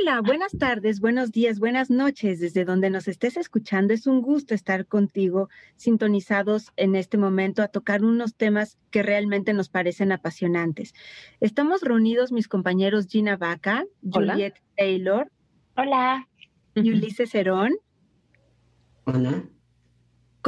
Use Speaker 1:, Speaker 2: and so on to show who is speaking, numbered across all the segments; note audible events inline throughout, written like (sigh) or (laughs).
Speaker 1: Hola, buenas tardes, buenos días, buenas noches. Desde donde nos estés escuchando, es un gusto estar contigo, sintonizados en este momento a tocar unos temas que realmente nos parecen apasionantes. Estamos reunidos mis compañeros Gina Vaca, Juliet Taylor.
Speaker 2: Hola.
Speaker 1: Y Ulises Herón.
Speaker 3: Hola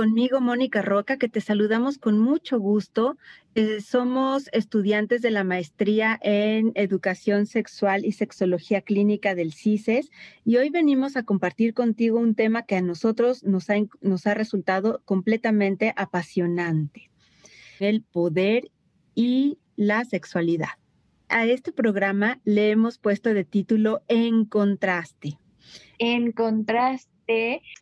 Speaker 1: conmigo Mónica Roca, que te saludamos con mucho gusto. Eh, somos estudiantes de la maestría en Educación Sexual y Sexología Clínica del CISES y hoy venimos a compartir contigo un tema que a nosotros nos ha, nos ha resultado completamente apasionante, el poder y la sexualidad. A este programa le hemos puesto de título En contraste.
Speaker 2: En contraste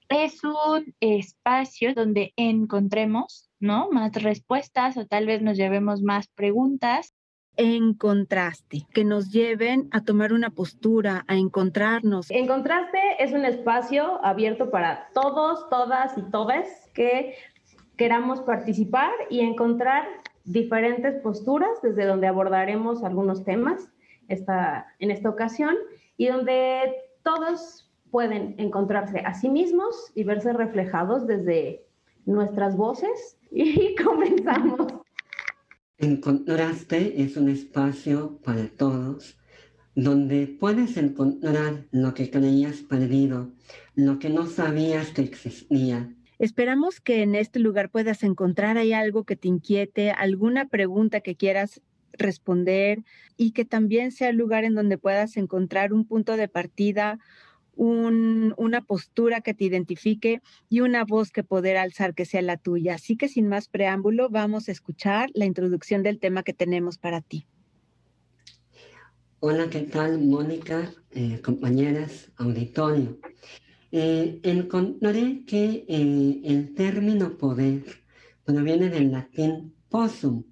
Speaker 2: es un espacio donde encontremos, ¿no? Más respuestas o tal vez nos llevemos más preguntas.
Speaker 1: En contraste, que nos lleven a tomar una postura, a encontrarnos.
Speaker 4: En contraste es un espacio abierto para todos, todas y todes que queramos participar y encontrar diferentes posturas desde donde abordaremos algunos temas esta, en esta ocasión y donde todos pueden encontrarse a sí mismos y verse reflejados desde nuestras voces. (laughs) Y comenzamos.
Speaker 3: Encontraste es un espacio para todos donde puedes encontrar lo que creías perdido, lo que no sabías que existía.
Speaker 1: Esperamos que en este lugar puedas encontrar ahí algo que te inquiete, alguna pregunta que quieras responder y que también sea el lugar en donde puedas encontrar un punto de partida una postura que te identifique y una voz que poder alzar que sea la tuya. Así que sin más preámbulo, vamos a escuchar la introducción del tema que tenemos para ti.
Speaker 3: Hola, ¿qué tal, Mónica, eh, compañeras, auditorio? Eh, encontré que eh, el término poder proviene del latín possum,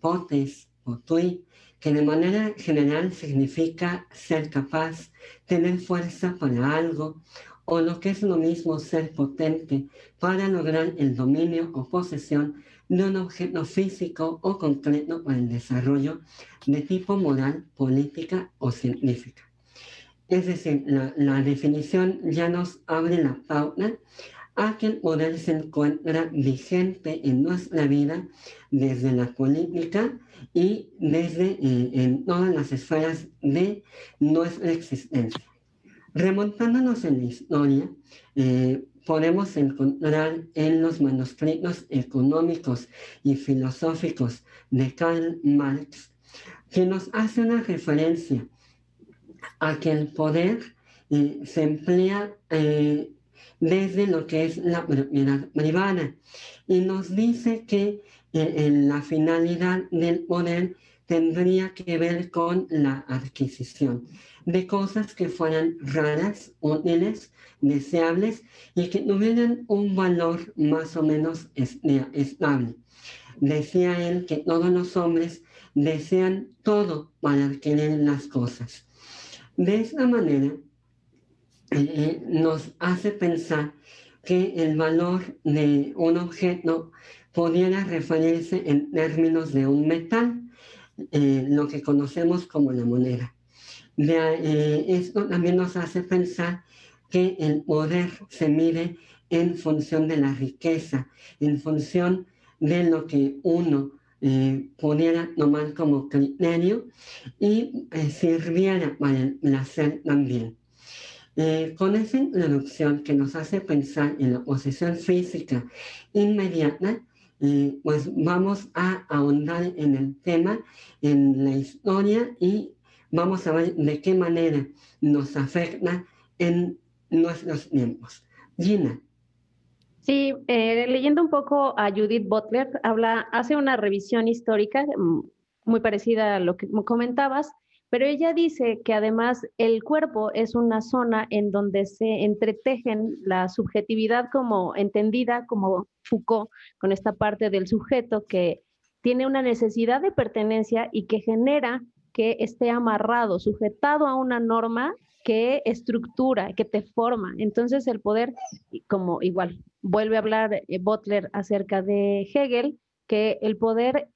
Speaker 3: potes, potui, que de manera general significa ser capaz, tener fuerza para algo, o lo que es lo mismo ser potente para lograr el dominio o posesión de un objeto físico o concreto para el desarrollo de tipo moral, política o científica. Es decir, la, la definición ya nos abre la pauta a que el poder se encuentra vigente en nuestra vida desde la política y desde eh, en todas las esferas de nuestra existencia. Remontándonos en la historia, eh, podemos encontrar en los manuscritos económicos y filosóficos de Karl Marx que nos hace una referencia a que el poder eh, se emplea desde lo que es la propiedad privada y nos dice que en la finalidad del poder tendría que ver con la adquisición de cosas que fueran raras, útiles, deseables y que tuvieran un valor más o menos estable. Decía él que todos los hombres desean todo para adquirir las cosas. De esta manera, eh, eh, nos hace pensar que el valor de un objeto pudiera referirse en términos de un metal, eh, lo que conocemos como la moneda. Eh, esto también nos hace pensar que el poder se mide en función de la riqueza, en función de lo que uno eh, pudiera tomar como criterio y sirviera para el placer también. Con esa introducción que nos hace pensar en la posición física inmediata, pues vamos a ahondar en el tema, en la historia y vamos a ver de qué manera nos afecta en nuestros tiempos. Gina.
Speaker 4: Sí, eh, leyendo un poco a Judith Butler, habla, hace una revisión histórica mm, muy parecida a lo que comentabas, pero ella dice que además el cuerpo es una zona en donde se entretejen la subjetividad como entendida como Foucault, con esta parte del sujeto que tiene una necesidad de pertenencia y que genera que esté amarrado, sujetado a una norma que estructura, que te forma. Entonces el poder, como igual, vuelve a hablar eh, Butler acerca de Hegel, que el poder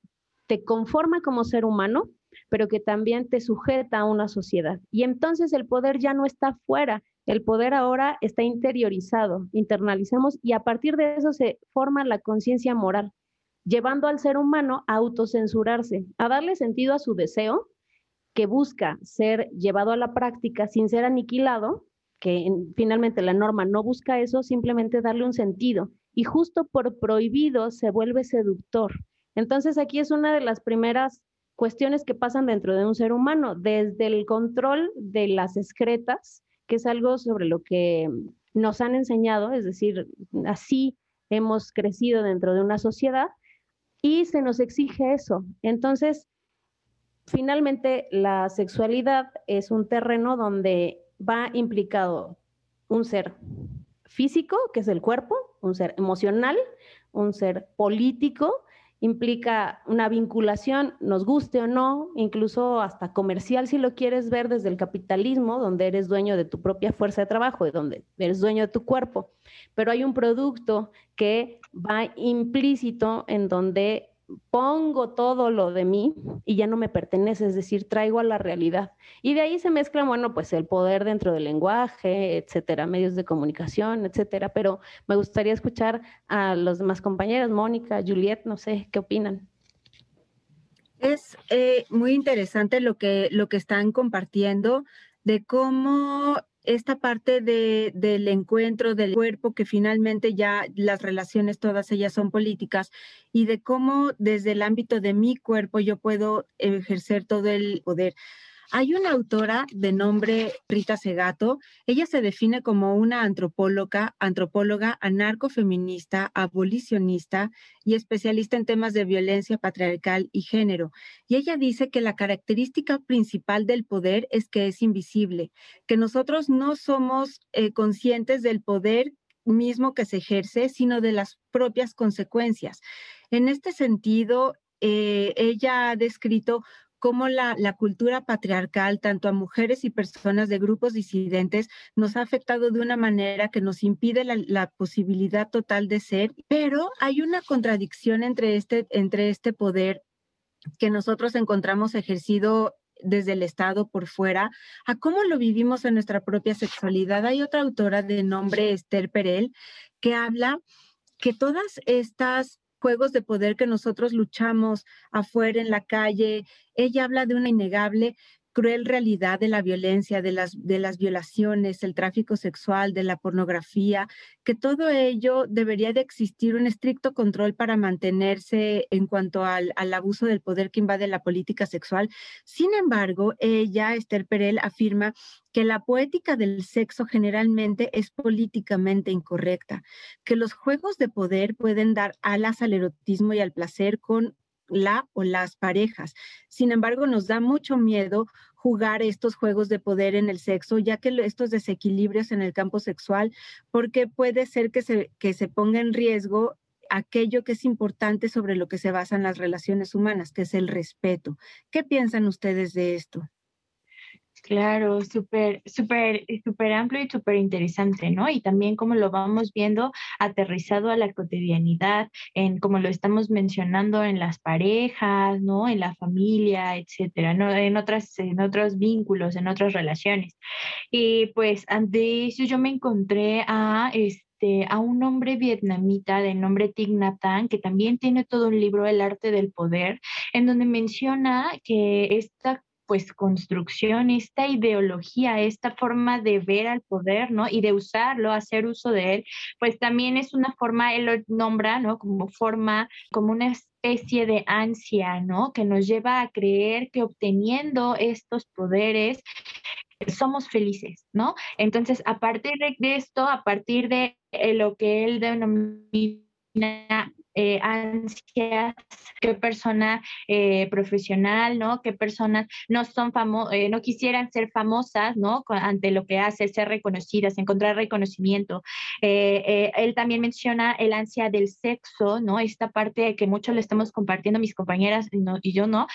Speaker 4: te conforma como ser humano, pero que también te sujeta a una sociedad. Y entonces el poder ya no está fuera, el poder ahora está interiorizado, internalizamos y a partir de eso se forma la conciencia moral, llevando al ser humano a autocensurarse, a darle sentido a su deseo que busca ser llevado a la práctica sin ser aniquilado, que finalmente la norma no busca eso, simplemente darle un sentido. Y justo por prohibido se vuelve seductor. Entonces aquí es una de las primeras cuestiones que pasan dentro de un ser humano, desde el control de las excretas, que es algo sobre lo que nos han enseñado, es decir, así hemos crecido dentro de una sociedad y se nos exige eso. Entonces, finalmente, la sexualidad es un terreno donde va implicado un ser físico, que es el cuerpo, un ser emocional, un ser político, implica una vinculación, nos guste o no, incluso hasta comercial si lo quieres ver desde el capitalismo, donde eres dueño de tu propia fuerza de trabajo y donde eres dueño de tu cuerpo. Pero hay un producto que va implícito en donde pongo todo lo de mí y ya no me pertenece, es decir, traigo a la realidad. Y de ahí se mezcla, bueno, pues el poder dentro del lenguaje, etcétera, medios de comunicación, etcétera. Pero me gustaría escuchar a los demás compañeros, Mónica, Juliet, no sé, ¿qué opinan?
Speaker 1: Es eh, muy interesante lo que, lo que están compartiendo de cómo esta parte de, del encuentro del cuerpo, que finalmente ya las relaciones todas ellas son políticas, y de cómo desde el ámbito de mi cuerpo yo puedo ejercer todo el poder. Hay una autora de nombre Rita Segato. Ella se define como una antropóloga, antropóloga anarcofeminista, abolicionista y especialista en temas de violencia patriarcal y género. Y ella dice que la característica principal del poder es que es invisible, que nosotros no somos eh, conscientes del poder mismo que se ejerce, sino de las propias consecuencias. En este sentido, eh, ella ha descrito cómo la, cultura patriarcal, tanto a mujeres y personas de grupos disidentes, nos ha afectado de una manera que nos impide la, posibilidad total de ser, pero hay una contradicción entre este, entre este poder que nosotros encontramos ejercido desde el Estado por fuera, a cómo lo vivimos en nuestra propia sexualidad. Hay otra autora de nombre Esther Perel que habla que todas estas juegos de poder que nosotros luchamos afuera en la calle. Ella habla de una innegable cruel realidad de la violencia, de las, de las violaciones, el tráfico sexual, de la pornografía, que todo ello debería de existir un estricto control para mantenerse en cuanto al, al abuso del poder que invade la política sexual. Sin embargo, ella, Esther Perel, afirma que la poética del sexo generalmente es políticamente incorrecta, que los juegos de poder pueden dar alas al erotismo y al placer con la o las parejas. Sin embargo, nos da mucho miedo jugar estos juegos de poder en el sexo, ya que estos desequilibrios en el campo sexual, porque puede ser que se, que se ponga en riesgo aquello que es importante sobre lo que se basan las relaciones humanas, que es el respeto. ¿Qué piensan ustedes de esto?
Speaker 2: Claro, súper, súper, súper amplio y súper interesante, ¿no? Y también como lo vamos viendo aterrizado a la cotidianidad, en como lo estamos mencionando en las parejas, ¿no? En la familia, etcétera, ¿no? En otras, en otros vínculos, en otras relaciones. Y pues ante eso yo me encontré a este, a un hombre vietnamita de nombre Thich Nhat Hanh, que también tiene todo un libro, El arte del poder, en donde menciona que esta pues construcción, esta ideología, esta forma de ver al poder, ¿no? Y de usarlo, hacer uso de él, pues también es una forma, él lo nombra, ¿no? Como forma, como una especie de ansia, ¿no? Que nos lleva a creer que obteniendo estos poderes somos felices, ¿no? Entonces, a partir de esto, a partir de lo que él denomina eh, ansias, qué persona eh, profesional, ¿no? Qué personas no son famosas, eh, no quisieran ser famosas, ¿no? Ante lo que hace, ser reconocidas, encontrar reconocimiento. él también menciona el ansia del sexo, ¿no? Esta parte que mucho le estamos compartiendo mis compañeras y, yo, ¿no?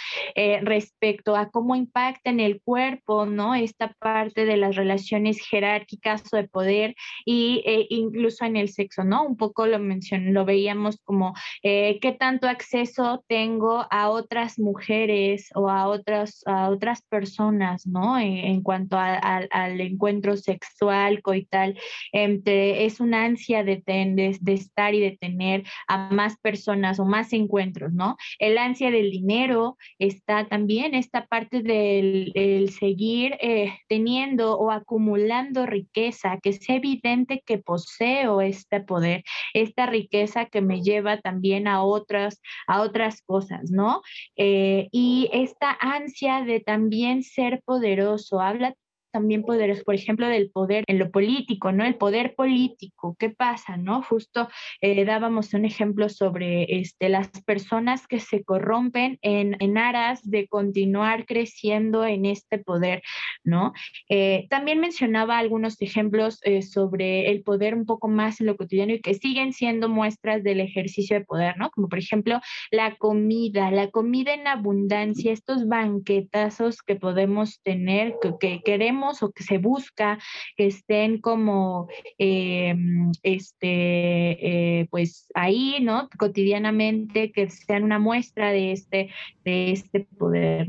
Speaker 2: respecto a cómo impacta en el cuerpo, ¿no? Esta parte de las relaciones jerárquicas o de poder y incluso en el sexo, ¿no? Un poco lo mencionó, lo veíamos como eh, qué tanto acceso tengo a otras mujeres o a otras, a otras personas, ¿no? En, cuanto al encuentro sexual, coital, entre, es una ansia de, de, estar y de tener a más personas o más encuentros, ¿no? El ansia del dinero está también esta parte del seguir eh, teniendo o acumulando riqueza, que es evidente que poseo este poder, esta riqueza que me lleva también a otras, a otras cosas, ¿no? Eh, y esta ansia de también ser poderoso, habla también poderes, por ejemplo, del poder en lo político, ¿no? El poder político, ¿qué pasa, no? Justo eh, dábamos un ejemplo sobre este, las personas que se corrompen en, en aras de continuar creciendo en este poder, ¿no? Eh, también mencionaba algunos ejemplos eh, sobre el poder un poco más en lo cotidiano y que siguen siendo muestras del ejercicio de poder, ¿no? Como por ejemplo la comida, la comida en abundancia, estos banquetazos que podemos tener, que, que queremos o que se busca que estén como eh, este, eh, pues ahí, ¿no? Cotidianamente, que sean una muestra de este, de este poder,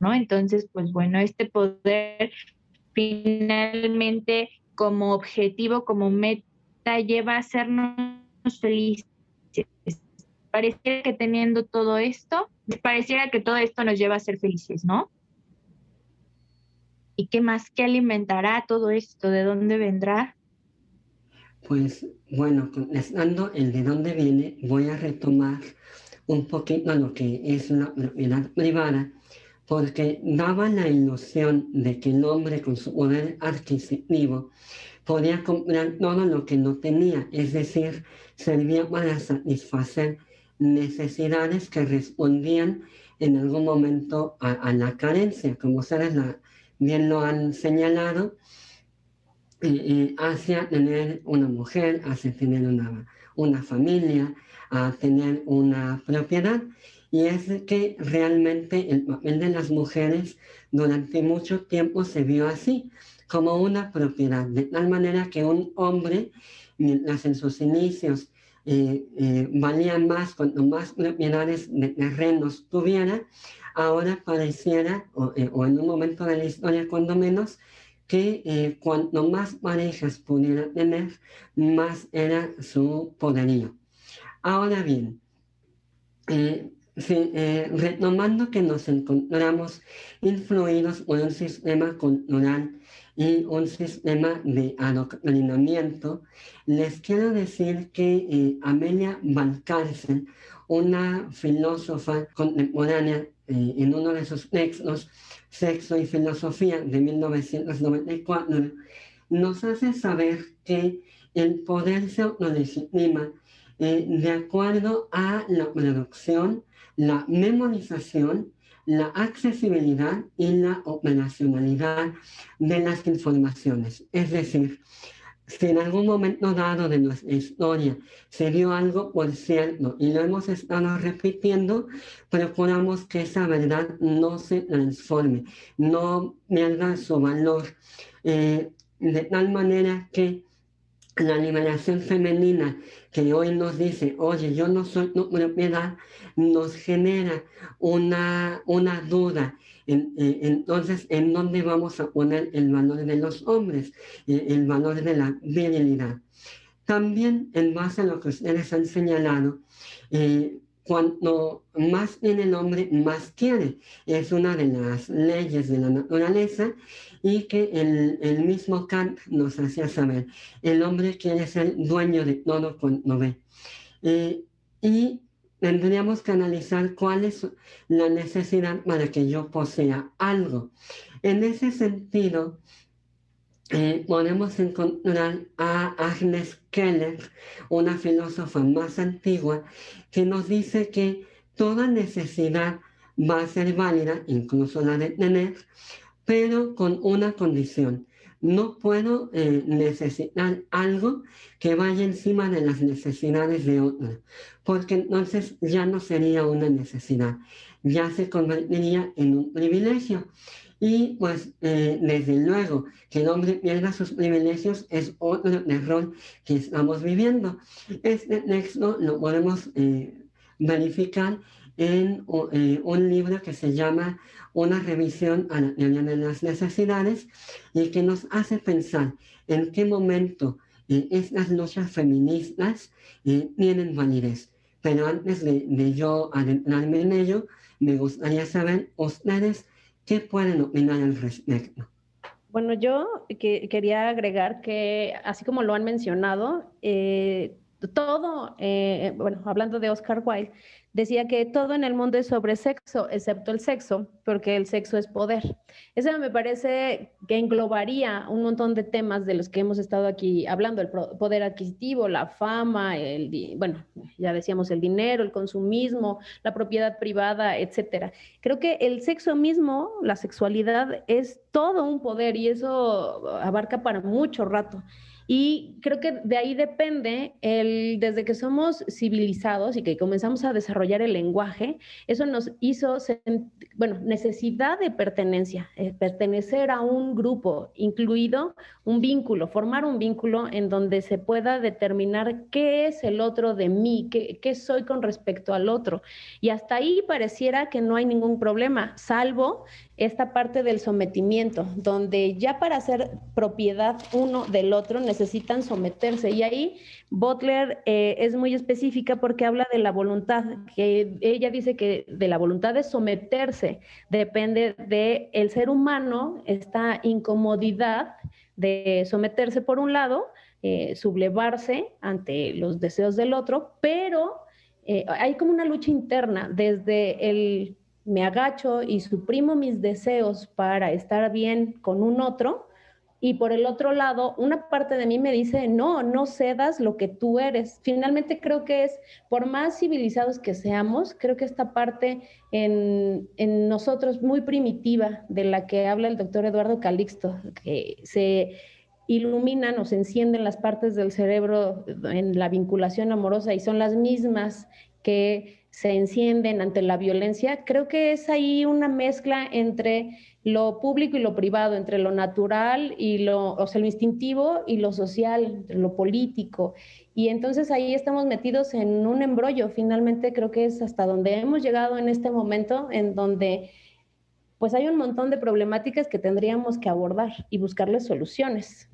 Speaker 2: ¿no? Entonces, pues bueno, este poder finalmente como objetivo, como meta, lleva a hacernos felices. Pareciera que teniendo todo esto, pareciera que todo esto nos lleva a ser felices, ¿no? ¿Y qué más? ¿Qué alimentará todo esto? ¿De dónde vendrá?
Speaker 3: Pues bueno, contestando el de dónde viene, voy a retomar un poquito lo que es la propiedad privada, porque daba la ilusión de que el hombre con su poder adquisitivo podía comprar todo lo que no tenía, es decir, servía para satisfacer necesidades que respondían en algún momento a, la carencia, como será la, bien lo han señalado, hacia tener una mujer, hacia tener una, una familia, a tener una propiedad. Y es que realmente el papel de las mujeres durante mucho tiempo se vio así, como una propiedad, de tal manera que un hombre, mientras en sus inicios eh, eh, valía más cuanto más propiedades de terrenos tuviera, ahora pareciera, eh, o, en un momento de la historia cuando menos, que eh, cuanto más parejas pudiera tener, más era su poderío. Ahora bien, eh, retomando que nos encontramos influidos por un sistema cultural y un sistema de adoctrinamiento, les quiero decir que Amelia Valcárcel, una filósofa contemporánea eh, en uno de sus textos, Sexo y Filosofía de 1994, nos hace saber que el poder se autolegitima eh, de acuerdo a la producción, la memorización, la accesibilidad y la operacionalidad de las informaciones. Es decir, si en algún momento dado de nuestra historia se dio algo por cierto y lo hemos estado repitiendo, procuramos que esa verdad no se transforme, no pierda su valor, eh, de tal manera que la liberación femenina que hoy nos dice, oye, yo no soy tu propiedad, nos genera una, una duda eh, entonces, ¿en dónde vamos a poner el valor de los hombres? Eh, el valor de la virilidad. También, en base a lo que ustedes han señalado, eh, cuanto más tiene el hombre, más quiere. Es una de las leyes de la naturaleza y que el, el mismo Kant nos hacía saber. El hombre quiere ser dueño de todo cuanto ve. y tendríamos que analizar cuál es la necesidad para que yo posea algo. En ese sentido, eh, podemos encontrar a Agnes Keller, una filósofa más antigua, que nos dice que toda necesidad va a ser válida, incluso la de tener, pero con una condición, no puedo eh, necesitar algo que vaya encima de las necesidades de otro, porque entonces ya no sería una necesidad, ya se convertiría en un privilegio. Y pues eh, desde luego que el hombre pierda sus privilegios es otro error que estamos viviendo. Este texto lo podemos eh, verificar en eh, un libro que se llama Una revisión a la teoría de las necesidades y que nos hace pensar en qué momento estas luchas feministas tienen validez. Pero antes de, de yo adentrarme en ello, me gustaría saber ustedes qué pueden opinar al respecto.
Speaker 4: Bueno, yo que, quería agregar que, así como lo han mencionado, eh, todo, eh, bueno, hablando de Oscar Wilde, decía que todo en el mundo es sobre sexo, excepto el sexo, porque el sexo es poder. Eso me parece que englobaría un montón de temas de los que hemos estado aquí hablando, el poder adquisitivo, la fama, el, bueno, ya decíamos el dinero, el consumismo, la propiedad privada, etcétera. Creo que el sexo mismo, la sexualidad, es todo un poder y eso abarca para mucho rato. Y creo que de ahí depende el, desde que somos civilizados y que comenzamos a desarrollar el lenguaje, eso nos hizo, bueno, necesidad de pertenencia, eh, pertenecer a un grupo, incluido un vínculo, formar un vínculo en donde se pueda determinar qué es el otro de mí, qué, qué soy con respecto al otro. Y hasta ahí pareciera que no hay ningún problema, salvo esta parte del sometimiento, donde ya para ser propiedad uno del otro necesitan someterse. Y ahí Butler eh, es muy específica porque habla de la voluntad, que ella dice que de la voluntad de someterse depende del el ser humano, esta incomodidad de someterse por un lado, eh, sublevarse ante los deseos del otro, pero eh, hay como una lucha interna desde el me agacho y suprimo mis deseos para estar bien con un otro. Y por el otro lado, una parte de mí me dice, no, no cedas lo que tú eres. Finalmente creo que es, por más civilizados que seamos, creo que esta parte en, en nosotros muy primitiva de la que habla el doctor Eduardo Calixto, que se iluminan o se encienden las partes del cerebro en la vinculación amorosa y son las mismas que se encienden ante la violencia, creo que es ahí una mezcla entre lo público y lo privado, entre lo natural y lo, o sea, lo instintivo y lo social, lo político. Y entonces ahí estamos metidos en un embrollo. Finalmente creo que es hasta donde hemos llegado en este momento, en donde pues hay un montón de problemáticas que tendríamos que abordar y buscarles soluciones.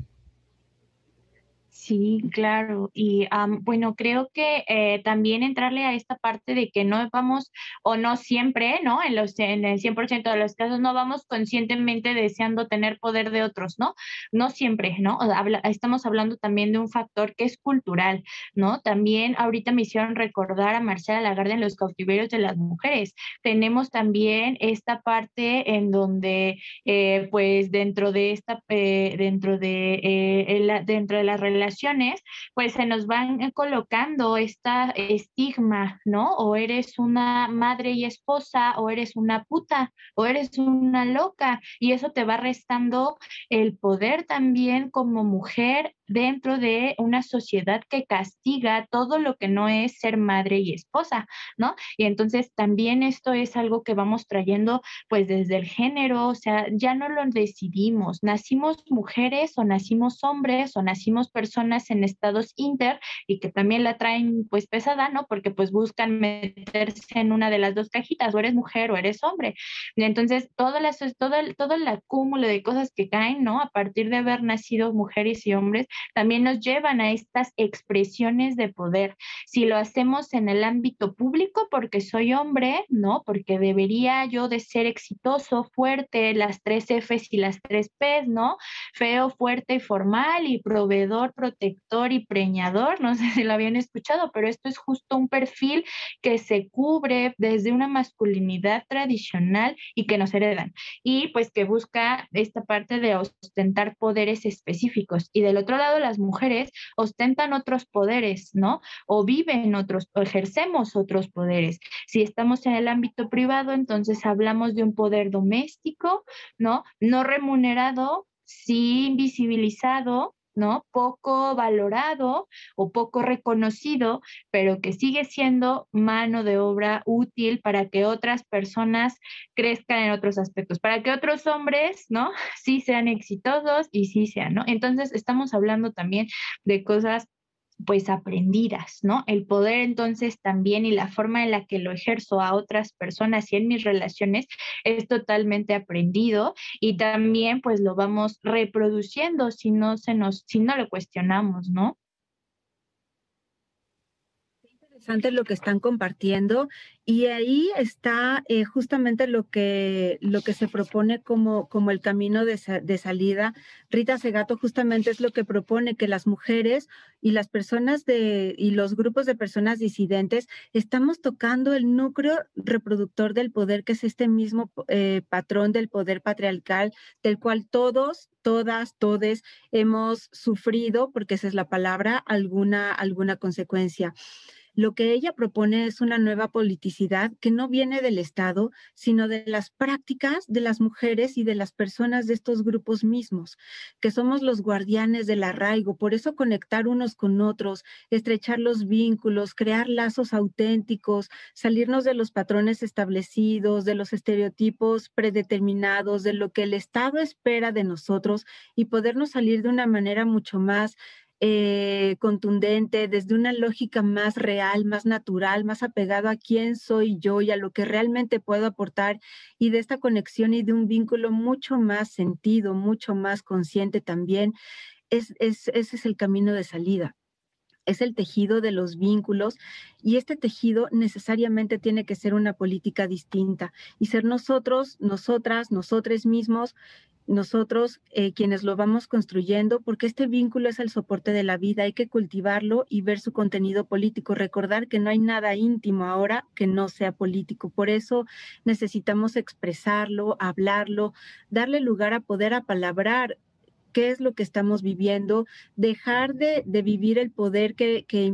Speaker 2: Sí, claro. Y bueno, creo que eh, también entrarle a esta parte de que no vamos, o no siempre, ¿no? En, los, en el 100% de los casos no vamos conscientemente deseando tener poder de otros, ¿no? No siempre, ¿no? estamos hablando también de un factor que es cultural, ¿no? También ahorita me hicieron recordar a Marcela Lagarde en los cautiverios de las mujeres. Tenemos también esta parte en donde, eh, pues, dentro de esta, eh, dentro de, dentro de la pues se nos van colocando esta estigma, ¿no? O eres una madre y esposa, o eres una puta, o eres una loca, y eso te va restando el poder también como mujer dentro de una sociedad que castiga todo lo que no es ser madre y esposa, ¿no? Y entonces también esto es algo que vamos trayendo pues desde el género, o sea, ya no lo decidimos, nacimos mujeres o nacimos hombres o nacimos personas en estados inter y que también la traen pues pesada, ¿no? Porque pues buscan meterse en una de las dos cajitas, o eres mujer o eres hombre. Y entonces todo, las, todo, el, todo el acúmulo de cosas que caen, ¿no? A partir de haber nacido mujeres y hombres, también nos llevan a estas expresiones de poder. Si lo hacemos en el ámbito público, porque soy hombre, ¿no? Porque debería yo de ser exitoso, fuerte, las tres Fs y las tres Ps, ¿no? Feo, fuerte y formal y proveedor, protector y preñador, no sé si lo habían escuchado, pero esto es justo un perfil que se cubre desde una masculinidad tradicional y que nos heredan. Y pues que busca esta parte de ostentar poderes específicos. Y del otro lado, las mujeres ostentan otros poderes, ¿no? O viven otros, o ejercemos otros poderes. Si estamos en el ámbito privado, entonces hablamos de un poder doméstico, ¿no? No remunerado, sí invisibilizado, ¿no? Poco valorado o poco reconocido, pero que sigue siendo mano de obra útil para que otras personas crezcan en otros aspectos, para que otros hombres, ¿no? (laughs) Sí sean exitosos y sí sean, ¿no? Entonces, estamos hablando también de cosas pues aprendidas, ¿no? El poder entonces también y la forma en la que lo ejerzo a otras personas y en mis relaciones es totalmente aprendido y también pues lo vamos reproduciendo si no se nos, si no lo cuestionamos, ¿no?
Speaker 1: Interesante lo que están compartiendo y ahí está eh, justamente lo que, lo que se propone como, como el camino de, de, salida. Rita Segato justamente es lo que propone que las mujeres y las personas de, y los grupos de personas disidentes estamos tocando el núcleo reproductor del poder, que es este mismo eh, patrón del poder patriarcal, del cual todos, todas, todes hemos sufrido, porque esa es la palabra, alguna, alguna consecuencia. Lo que ella propone es una nueva politicidad que no viene del Estado, sino de las prácticas de las mujeres y de las personas de estos grupos mismos, que somos los guardianes del arraigo. Por eso conectar unos con otros, estrechar los vínculos, crear lazos auténticos, salirnos de los patrones establecidos, de los estereotipos predeterminados, de lo que el Estado espera de nosotros y podernos salir de una manera mucho más eh, contundente, desde una lógica más real, más natural, más apegado a quién soy yo y a lo que realmente puedo aportar y de esta conexión y de un vínculo mucho más sentido, mucho más consciente también, es, ese es el camino de salida es el tejido de los vínculos y este tejido necesariamente tiene que ser una política distinta y ser nosotros, nosotras, nosotros mismos nosotros eh, quienes lo vamos construyendo, porque este vínculo es el soporte de la vida, hay que cultivarlo y ver su contenido político, recordar que no hay nada íntimo ahora que no sea político, por eso necesitamos expresarlo, hablarlo, darle lugar a poder apalabrar qué es lo que estamos viviendo, dejar de, vivir el poder que, que,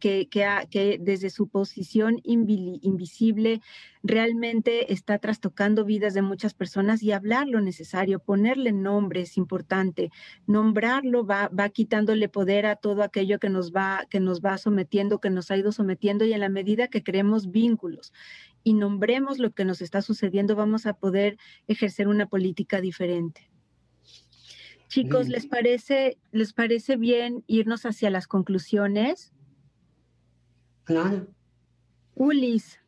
Speaker 1: que, que, desde su posición invisible realmente está trastocando vidas de muchas personas y hablar lo necesario, ponerle nombre es importante, nombrarlo va, va quitándole poder a todo aquello que nos va, que nos va sometiendo, que nos ha ido sometiendo y en la medida que creemos vínculos y nombremos lo que nos está sucediendo, vamos a poder ejercer una política diferente. Chicos, ¿les parece, ¿les parece bien irnos hacia las conclusiones?
Speaker 3: Claro.
Speaker 1: Ulis.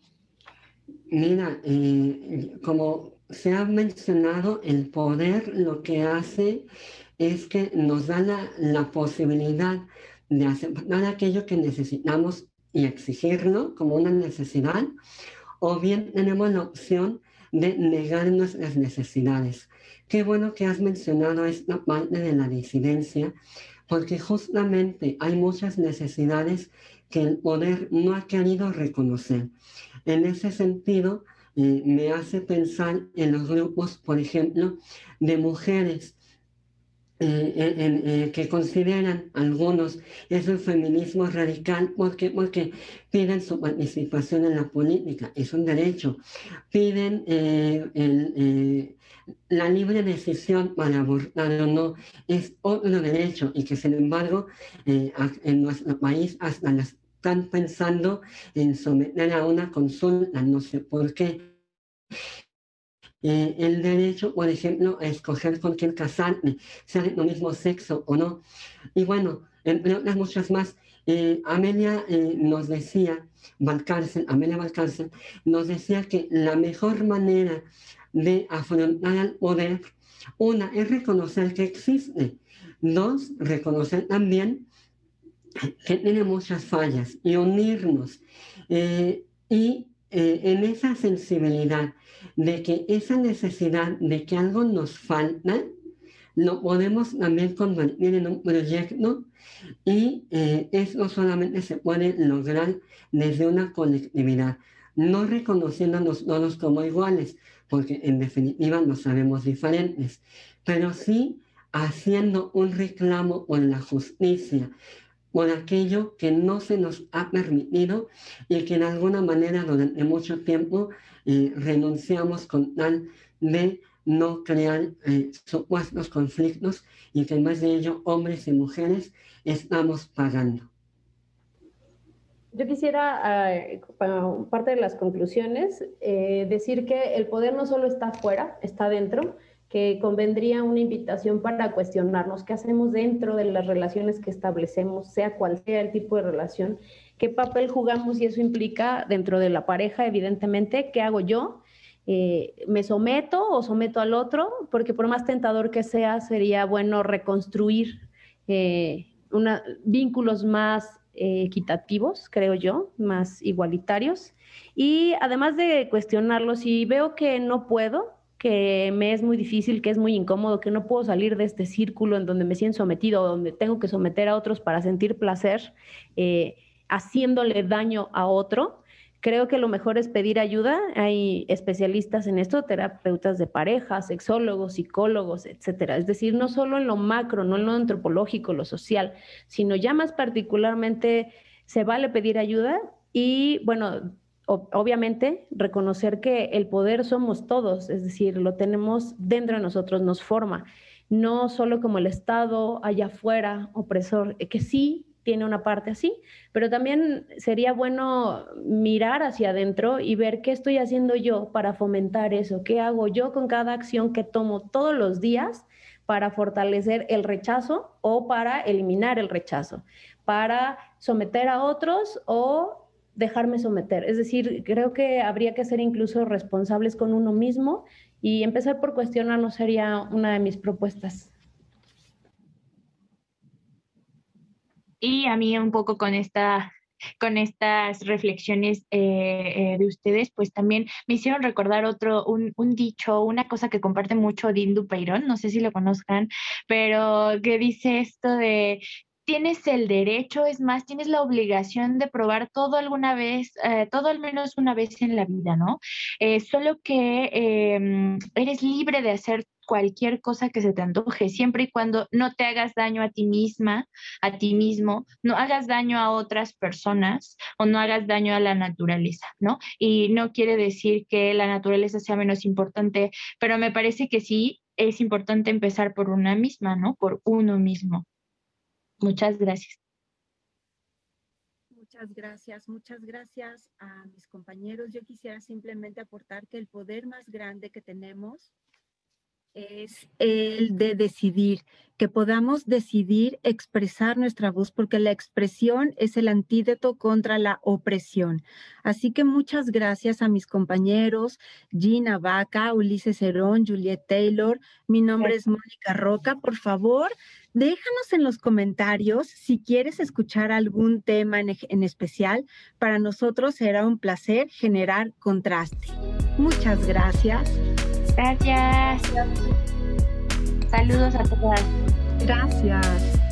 Speaker 3: Mira, eh, como se ha mencionado, el poder lo que hace es que nos da la, la posibilidad de aceptar aquello que necesitamos y exigirlo como una necesidad, o bien tenemos la opción de negar nuestras necesidades. Qué bueno que has mencionado esta parte de la disidencia, porque justamente hay muchas necesidades que el poder no ha querido reconocer. En ese sentido, eh, me hace pensar en los grupos, por ejemplo, de mujeres eh, eh, que consideran algunos es un feminismo radical porque, porque piden su participación en la política, es un derecho, piden el, la libre decisión para abortar o no es otro derecho y que sin embargo eh, en nuestro país hasta las están pensando en someter a una consulta, no sé por qué. Eh, el derecho, por ejemplo, a escoger con quién casarme, sea de mismo sexo o no. Y bueno, entre otras muchas más, eh, Amelia nos decía, Valcárcel, Amelia Valcárcel, nos decía que la mejor manera de afrontar al poder. Una es reconocer que existe. Dos, reconocer también que tiene muchas fallas y unirnos. Eh, y eh, en esa sensibilidad de que esa necesidad de que algo nos falta, lo podemos también convertir en un proyecto y eh, eso solamente se puede lograr desde una colectividad, no reconociéndonos todos como iguales, porque en definitiva no sabemos diferentes, pero sí haciendo un reclamo por la justicia, por aquello que no se nos ha permitido y que de alguna manera durante mucho tiempo eh, renunciamos con tal de no crear eh, supuestos conflictos y que en vez de ello hombres y mujeres estamos pagando.
Speaker 4: Yo quisiera, eh, parte de las conclusiones, eh, decir que el poder no solo está afuera, está dentro, que convendría una invitación para cuestionarnos qué hacemos dentro de las relaciones que establecemos, sea cual sea el tipo de relación, qué papel jugamos y eso implica dentro de la pareja, evidentemente, qué hago yo, eh, me someto o someto al otro, porque por más tentador que sea, sería bueno reconstruir eh, vínculos más eh, equitativos, creo yo, más igualitarios. Y además de cuestionarlo, si veo que no puedo, que me es muy difícil, que es muy incómodo, que no puedo salir de este círculo en donde me siento sometido, donde tengo que someter a otros para sentir placer, haciéndole daño a otro, Creo que lo mejor es pedir ayuda. Hay especialistas en esto, terapeutas de pareja, sexólogos, psicólogos, etcétera. Es decir, no solo en lo macro, no en lo antropológico, lo social, sino ya más particularmente se vale pedir ayuda y, bueno, obviamente reconocer que el poder somos todos, es decir, lo tenemos dentro de nosotros, nos forma, no solo como el Estado allá afuera, opresor, que sí tiene una parte así, pero también sería bueno mirar hacia adentro y ver qué estoy haciendo yo para fomentar eso, qué hago yo con cada acción que tomo todos los días para fortalecer el rechazo o para eliminar el rechazo, para someter a otros o dejarme someter. Es decir, creo que habría que ser incluso responsables con uno mismo y empezar por cuestionarnos sería una de mis propuestas.
Speaker 2: Y a mí un poco con esta con estas reflexiones eh, eh, de ustedes, pues también me hicieron recordar otro, un, un, dicho, una cosa que comparte mucho Dindu Peirón, no sé si lo conozcan, pero que dice esto de tienes el derecho, es más, tienes la obligación de probar todo alguna vez, eh, todo al menos una vez en la vida, ¿no? solo que em, eres libre de hacer cualquier cosa que se te antoje, siempre y cuando no te hagas daño a ti misma, a ti mismo, no hagas daño a otras personas o no hagas daño a la naturaleza, ¿no? Y no quiere decir que la naturaleza sea menos importante, pero me parece que sí es importante empezar por una misma, ¿no? Por uno mismo. Muchas gracias.
Speaker 1: Muchas gracias, muchas gracias a mis compañeros. Yo quisiera simplemente aportar que el poder más grande que tenemos es el de decidir, que podamos decidir expresar nuestra voz, porque la expresión es el antídoto contra la opresión. Así que muchas gracias a mis compañeros, Gina Vaca, Ulises Herón, Juliet Taylor. Mi nombre es Mónica Roca. Por favor, déjanos en los comentarios si quieres escuchar algún tema en, en especial. Para nosotros será un placer generar contraste. Muchas gracias.
Speaker 2: Gracias. Saludos a todas.
Speaker 1: Gracias.